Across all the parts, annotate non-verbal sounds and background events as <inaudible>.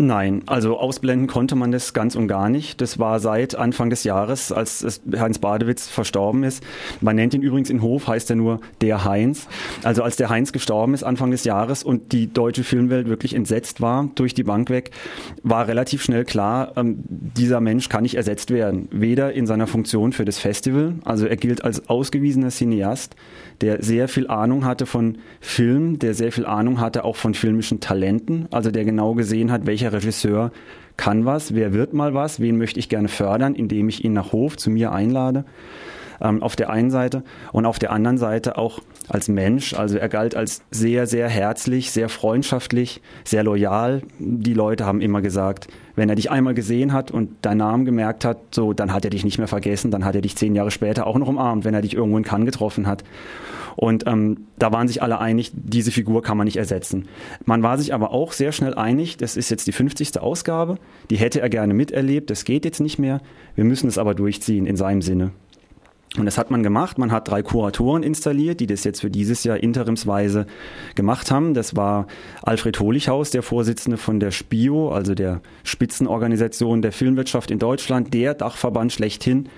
Nein, also ausblenden konnte man das ganz und gar nicht. Das war seit Anfang des Jahres, als Heinz Badewitz verstorben ist. Man nennt ihn übrigens in Hof, heißt er nur der Heinz. Also als der Heinz gestorben ist Anfang des Jahres und die deutsche Filmwelt wirklich entsetzt war durch die Bank weg, war relativ schnell klar, ähm, dieser Mensch kann nicht ersetzt werden. Weder in seiner Funktion für das Festival, also er gilt als ausgewiesener Cineast, der sehr viel Ahnung hatte von Film, der sehr viel Ahnung hatte auch von filmischen Talenten, also der genau gesehen hat, welcher Regisseur kann was, wer wird mal was, wen möchte ich gerne fördern, indem ich ihn nach Hof zu mir einlade. Ähm, auf der einen Seite und auf der anderen Seite auch als Mensch. Also er galt als sehr, sehr herzlich, sehr freundschaftlich, sehr loyal. Die Leute haben immer gesagt, wenn er dich einmal gesehen hat und deinen Namen gemerkt hat, so, dann hat er dich nicht mehr vergessen, dann hat er dich zehn Jahre später auch noch umarmt, wenn er dich irgendwo in Cannes getroffen hat. Und ähm, da waren sich alle einig, diese Figur kann man nicht ersetzen. Man war sich aber auch sehr schnell einig, das ist jetzt die 50. Ausgabe, die hätte er gerne miterlebt, das geht jetzt nicht mehr, wir müssen es aber durchziehen in seinem Sinne. Und das hat man gemacht. Man hat drei Kuratoren installiert, die das jetzt für dieses Jahr interimsweise gemacht haben. Das war Alfred Holichhaus, der Vorsitzende von der SPIO, also der Spitzenorganisation der Filmwirtschaft in Deutschland, der Dachverband schlechthin,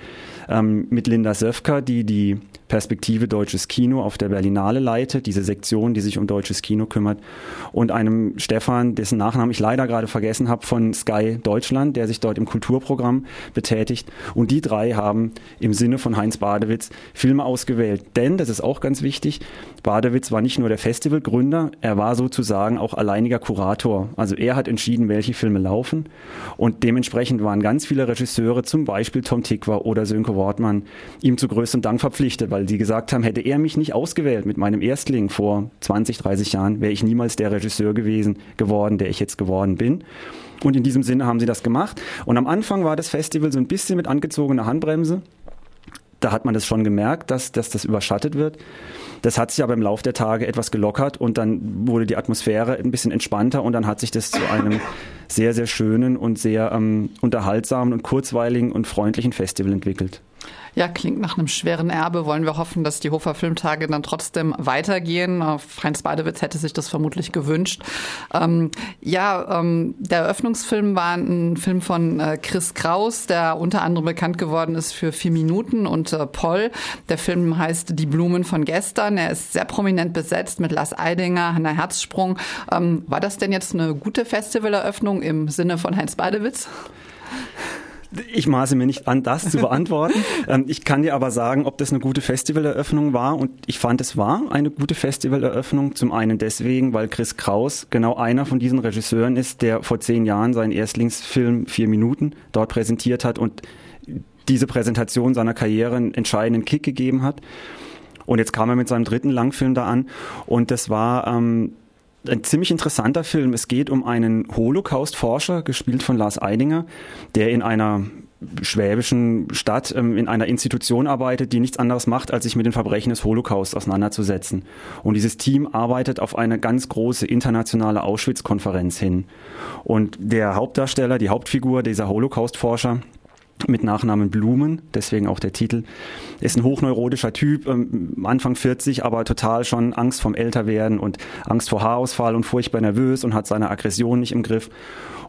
ähm, mit Linda Söfker, die die Perspektive Deutsches Kino auf der Berlinale leitet, diese Sektion, die sich um deutsches Kino kümmert, und einem Stefan, dessen Nachnamen ich leider gerade vergessen habe, von Sky Deutschland, der sich dort im Kulturprogramm betätigt. Und die drei haben im Sinne von Heinz Badewitz Filme ausgewählt. Denn, das ist auch ganz wichtig, Badewitz war nicht nur der Festivalgründer, er war sozusagen auch alleiniger Kurator. Also er hat entschieden, welche Filme laufen. Und dementsprechend waren ganz viele Regisseure, zum Beispiel Tom Tikwa oder Sönke Wortmann, ihm zu größtem Dank verpflichtet, weil weil die gesagt haben, hätte er mich nicht ausgewählt mit meinem Erstling vor 20, 30 Jahren, wäre ich niemals der Regisseur gewesen, geworden, der ich jetzt geworden bin. Und in diesem Sinne haben sie das gemacht. Und am Anfang war das Festival so ein bisschen mit angezogener Handbremse. Da hat man das schon gemerkt, dass, dass das überschattet wird. Das hat sich aber im Laufe der Tage etwas gelockert und dann wurde die Atmosphäre ein bisschen entspannter und dann hat sich das zu einem sehr, sehr schönen und sehr ähm, unterhaltsamen und kurzweiligen und freundlichen Festival entwickelt. Ja, klingt nach einem schweren Erbe. Wollen wir hoffen, dass die Hofer Filmtage dann trotzdem weitergehen. Heinz Badewitz hätte sich das vermutlich gewünscht. Ähm, ja, ähm, der Eröffnungsfilm war ein Film von äh, Chris Kraus, der unter anderem bekannt geworden ist für Vier Minuten und äh, Poll. Der Film heißt Die Blumen von gestern. Er ist sehr prominent besetzt mit Lars Eidinger, Hanna Herzsprung. Ähm, war das denn jetzt eine gute Festivaleröffnung im Sinne von Heinz Badewitz? Ich maße mir nicht an, das zu <laughs> beantworten. Ähm, ich kann dir aber sagen, ob das eine gute Festivaleröffnung war. Und ich fand, es war eine gute Festivaleröffnung. Zum einen deswegen, weil Chris Kraus genau einer von diesen Regisseuren ist, der vor zehn Jahren seinen Erstlingsfilm Vier Minuten dort präsentiert hat und diese Präsentation seiner Karriere einen entscheidenden Kick gegeben hat. Und jetzt kam er mit seinem dritten Langfilm da an und das war ähm, ein ziemlich interessanter Film. Es geht um einen Holocaust-Forscher, gespielt von Lars Eidinger, der in einer schwäbischen Stadt ähm, in einer Institution arbeitet, die nichts anderes macht, als sich mit den Verbrechen des Holocaust auseinanderzusetzen. Und dieses Team arbeitet auf eine ganz große internationale Auschwitz-Konferenz hin. Und der Hauptdarsteller, die Hauptfigur dieser Holocaust-Forscher, mit Nachnamen Blumen, deswegen auch der Titel. Ist ein hochneurotischer Typ, ähm, Anfang 40, aber total schon Angst vom Älterwerden und Angst vor Haarausfall und furchtbar nervös und hat seine Aggression nicht im Griff.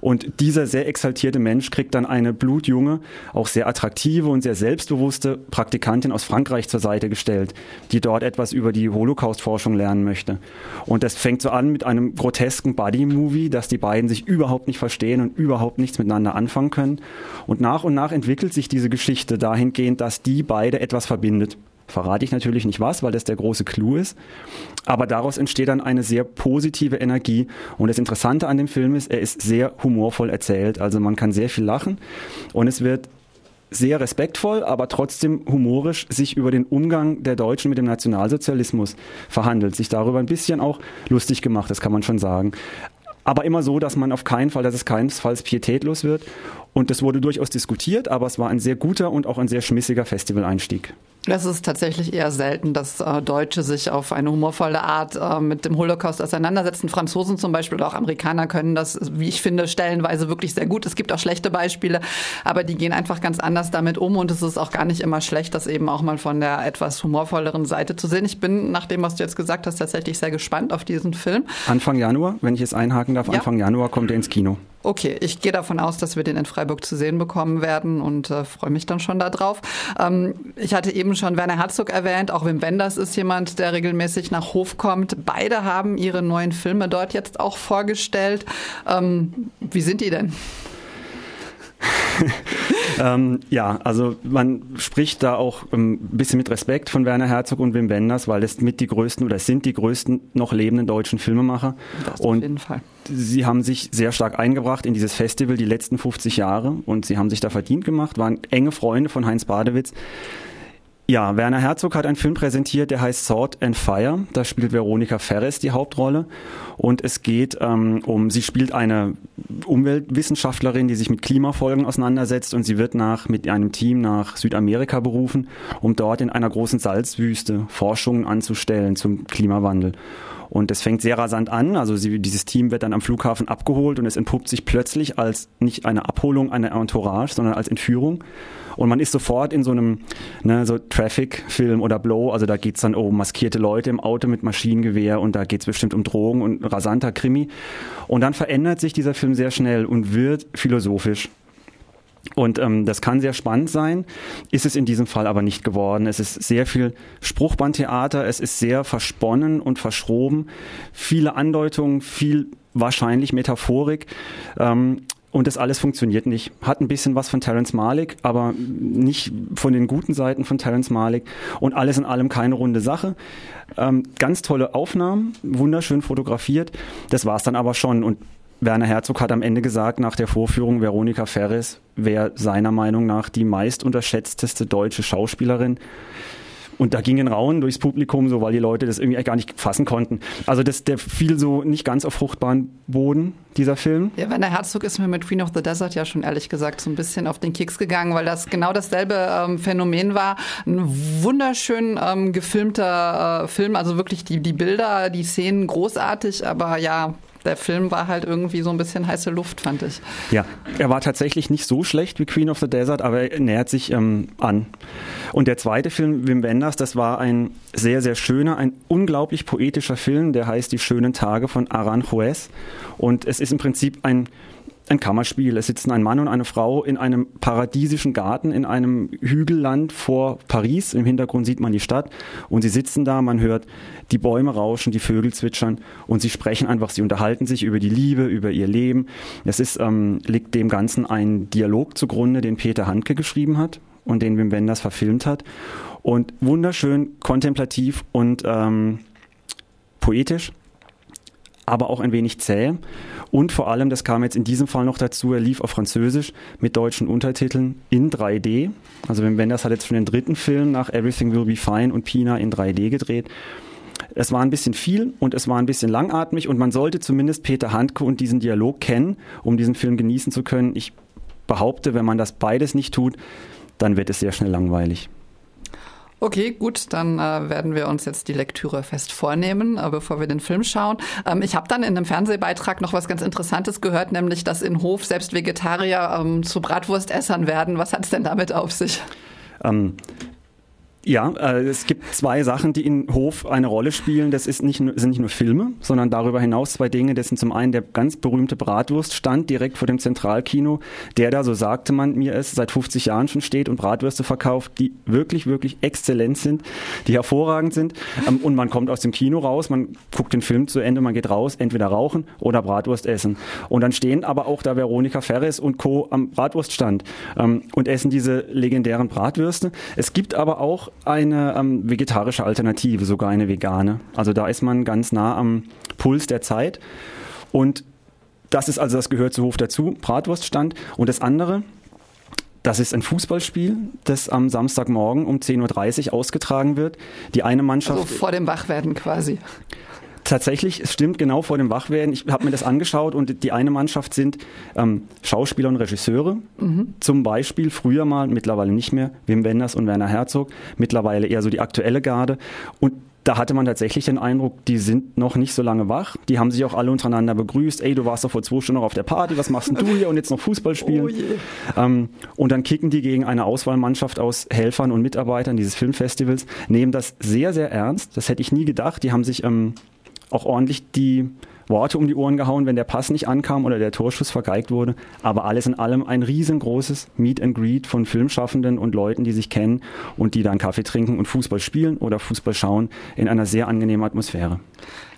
Und dieser sehr exaltierte Mensch kriegt dann eine blutjunge, auch sehr attraktive und sehr selbstbewusste Praktikantin aus Frankreich zur Seite gestellt, die dort etwas über die Holocaust-Forschung lernen möchte. Und das fängt so an mit einem grotesken Buddy-Movie, dass die beiden sich überhaupt nicht verstehen und überhaupt nichts miteinander anfangen können. Und nach und nach entwickelt sich diese Geschichte dahingehend, dass die beide etwas verbindet. Verrate ich natürlich nicht was, weil das der große Clou ist. Aber daraus entsteht dann eine sehr positive Energie. Und das Interessante an dem Film ist, er ist sehr humorvoll erzählt. Also man kann sehr viel lachen. Und es wird sehr respektvoll, aber trotzdem humorisch sich über den Umgang der Deutschen mit dem Nationalsozialismus verhandelt, sich darüber ein bisschen auch lustig gemacht, das kann man schon sagen. Aber immer so, dass man auf keinen Fall, dass es keinesfalls pietätlos wird. Und das wurde durchaus diskutiert, aber es war ein sehr guter und auch ein sehr schmissiger Festivaleinstieg. Es ist tatsächlich eher selten, dass äh, Deutsche sich auf eine humorvolle Art äh, mit dem Holocaust auseinandersetzen. Franzosen zum Beispiel oder auch Amerikaner können das, wie ich finde, stellenweise wirklich sehr gut. Es gibt auch schlechte Beispiele, aber die gehen einfach ganz anders damit um und es ist auch gar nicht immer schlecht, das eben auch mal von der etwas humorvolleren Seite zu sehen. Ich bin, nach dem, was du jetzt gesagt hast, tatsächlich sehr gespannt auf diesen Film. Anfang Januar, wenn ich es einhaken darf, ja. Anfang Januar kommt er ins Kino. Okay, ich gehe davon aus, dass wir den in Freiburg zu sehen bekommen werden und äh, freue mich dann schon darauf. Ähm, ich hatte eben schon Werner Herzog erwähnt, auch Wim Wenders ist jemand, der regelmäßig nach Hof kommt. Beide haben ihre neuen Filme dort jetzt auch vorgestellt. Ähm, wie sind die denn? <laughs> ähm, ja, also man spricht da auch ein bisschen mit Respekt von Werner Herzog und Wim Wenders, weil es mit die größten oder sind die größten noch lebenden deutschen Filmemacher. Das und auf jeden Fall. Sie haben sich sehr stark eingebracht in dieses Festival die letzten 50 Jahre und sie haben sich da verdient gemacht, waren enge Freunde von Heinz Badewitz. Ja, Werner Herzog hat einen Film präsentiert, der heißt Sword and Fire. Da spielt Veronika Ferres die Hauptrolle. Und es geht ähm, um, sie spielt eine Umweltwissenschaftlerin, die sich mit Klimafolgen auseinandersetzt und sie wird nach, mit einem Team nach Südamerika berufen, um dort in einer großen Salzwüste Forschungen anzustellen zum Klimawandel. Und es fängt sehr rasant an. Also sie, dieses Team wird dann am Flughafen abgeholt und es entpuppt sich plötzlich als nicht eine Abholung, eine Entourage, sondern als Entführung. Und man ist sofort in so einem ne, so Traffic-Film oder Blow, also da geht's dann um maskierte Leute im Auto mit Maschinengewehr und da geht's bestimmt um Drogen und rasanter Krimi. Und dann verändert sich dieser Film sehr schnell und wird philosophisch. Und ähm, das kann sehr spannend sein, ist es in diesem Fall aber nicht geworden. Es ist sehr viel Spruchbandtheater, es ist sehr versponnen und verschroben, viele Andeutungen, viel wahrscheinlich Metaphorik. Ähm, und das alles funktioniert nicht. Hat ein bisschen was von Terence Malik, aber nicht von den guten Seiten von Terence Malik. Und alles in allem keine runde Sache. Ähm, ganz tolle Aufnahmen, wunderschön fotografiert. Das war's dann aber schon. Und Werner Herzog hat am Ende gesagt, nach der Vorführung, Veronika Ferres wäre seiner Meinung nach die meist unterschätzteste deutsche Schauspielerin. Und da gingen Rauen durchs Publikum, so weil die Leute das irgendwie gar nicht fassen konnten. Also das, der fiel so nicht ganz auf fruchtbaren Boden, dieser Film. Ja, Werner Herzog ist mir mit Queen of the Desert ja schon ehrlich gesagt so ein bisschen auf den Keks gegangen, weil das genau dasselbe ähm, Phänomen war. Ein wunderschön ähm, gefilmter äh, Film, also wirklich die, die Bilder, die Szenen großartig, aber ja, der Film war halt irgendwie so ein bisschen heiße Luft, fand ich. Ja, er war tatsächlich nicht so schlecht wie Queen of the Desert, aber er nähert sich ähm, an. Und der zweite Film, Wim Wenders, das war ein sehr, sehr schöner, ein unglaublich poetischer Film, der heißt Die schönen Tage von Aranjuez. Und es ist im Prinzip ein ein Kammerspiel. Es sitzen ein Mann und eine Frau in einem paradiesischen Garten in einem Hügelland vor Paris. Im Hintergrund sieht man die Stadt und sie sitzen da, man hört die Bäume rauschen, die Vögel zwitschern und sie sprechen einfach, sie unterhalten sich über die Liebe, über ihr Leben. Es ist, ähm, liegt dem Ganzen ein Dialog zugrunde, den Peter Handke geschrieben hat und den Wim Wenders verfilmt hat. Und wunderschön, kontemplativ und ähm, poetisch aber auch ein wenig zäh. Und vor allem, das kam jetzt in diesem Fall noch dazu, er lief auf Französisch mit deutschen Untertiteln in 3D. Also wenn Wenders hat jetzt schon den dritten Film nach Everything Will Be Fine und Pina in 3D gedreht. Es war ein bisschen viel und es war ein bisschen langatmig und man sollte zumindest Peter Handke und diesen Dialog kennen, um diesen Film genießen zu können. Ich behaupte, wenn man das beides nicht tut, dann wird es sehr schnell langweilig. Okay, gut, dann äh, werden wir uns jetzt die Lektüre fest vornehmen, äh, bevor wir den Film schauen. Ähm, ich habe dann in einem Fernsehbeitrag noch was ganz Interessantes gehört, nämlich dass in Hof selbst Vegetarier ähm, zu Bratwurstessern werden. Was hat es denn damit auf sich? Ähm, ja, äh, es gibt zwei Sachen, die in Hof eine Rolle spielen. Das ist nicht, sind nicht nur Filme, sondern darüber hinaus zwei Dinge. Das sind zum einen der ganz berühmte Bratwurststand direkt vor dem Zentralkino, der da, so sagte man mir es, seit 50 Jahren schon steht und Bratwürste verkauft, die wirklich, wirklich exzellent sind, die hervorragend sind. Ähm, und man kommt aus dem Kino raus, man guckt den Film zu Ende, man geht raus, entweder rauchen oder Bratwurst essen. Und dann stehen aber auch da Veronika Ferres und Co. am Bratwurststand ähm, und essen diese legendären Bratwürste. Es gibt aber eine ähm, vegetarische Alternative, sogar eine vegane. Also da ist man ganz nah am Puls der Zeit. Und das ist also, das gehört zu Hof dazu, Bratwurststand. Und das andere, das ist ein Fußballspiel, das am Samstagmorgen um 10.30 Uhr ausgetragen wird. Die eine Mannschaft. Also vor dem Wachwerden quasi. Tatsächlich, es stimmt genau vor dem Wachwerden. Ich habe mir das angeschaut und die eine Mannschaft sind ähm, Schauspieler und Regisseure. Mhm. Zum Beispiel früher mal, mittlerweile nicht mehr, Wim Wenders und Werner Herzog. Mittlerweile eher so die aktuelle Garde. Und da hatte man tatsächlich den Eindruck, die sind noch nicht so lange wach. Die haben sich auch alle untereinander begrüßt. Ey, du warst doch vor zwei Stunden noch auf der Party, was machst denn du hier und jetzt noch Fußball spielen? Oh ähm, und dann kicken die gegen eine Auswahlmannschaft aus Helfern und Mitarbeitern dieses Filmfestivals, nehmen das sehr, sehr ernst. Das hätte ich nie gedacht. Die haben sich ähm, auch ordentlich die Worte um die Ohren gehauen, wenn der Pass nicht ankam oder der Torschuss vergeigt wurde. Aber alles in allem ein riesengroßes Meet and Greet von Filmschaffenden und Leuten, die sich kennen und die dann Kaffee trinken und Fußball spielen oder Fußball schauen in einer sehr angenehmen Atmosphäre.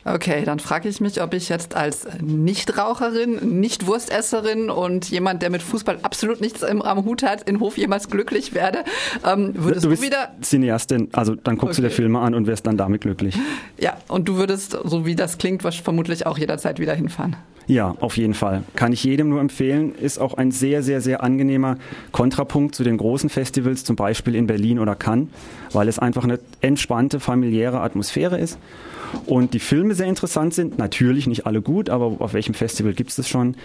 Okay, dann frage ich mich, ob ich jetzt als Nichtraucherin, Nicht-Wurstesserin und jemand, der mit Fußball absolut nichts im, am Hut hat, in Hof jemals glücklich werde. Ähm, würdest du, bist du wieder Cineastin, also dann guckst okay. du dir Filme an und wirst dann damit glücklich. Ja, und du würdest, so wie das klingt, vermutlich auch jederzeit wieder hinfahren. Ja, auf jeden Fall. Kann ich jedem nur empfehlen. Ist auch ein sehr, sehr, sehr angenehmer Kontrapunkt zu den großen Festivals, zum Beispiel in Berlin oder Cannes, weil es einfach eine entspannte, familiäre Atmosphäre ist und die Filme sehr interessant sind. Natürlich nicht alle gut, aber auf welchem Festival gibt es das schon?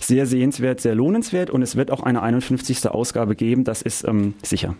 Sehr sehenswert, sehr lohnenswert und es wird auch eine 51. Ausgabe geben, das ist ähm, sicher.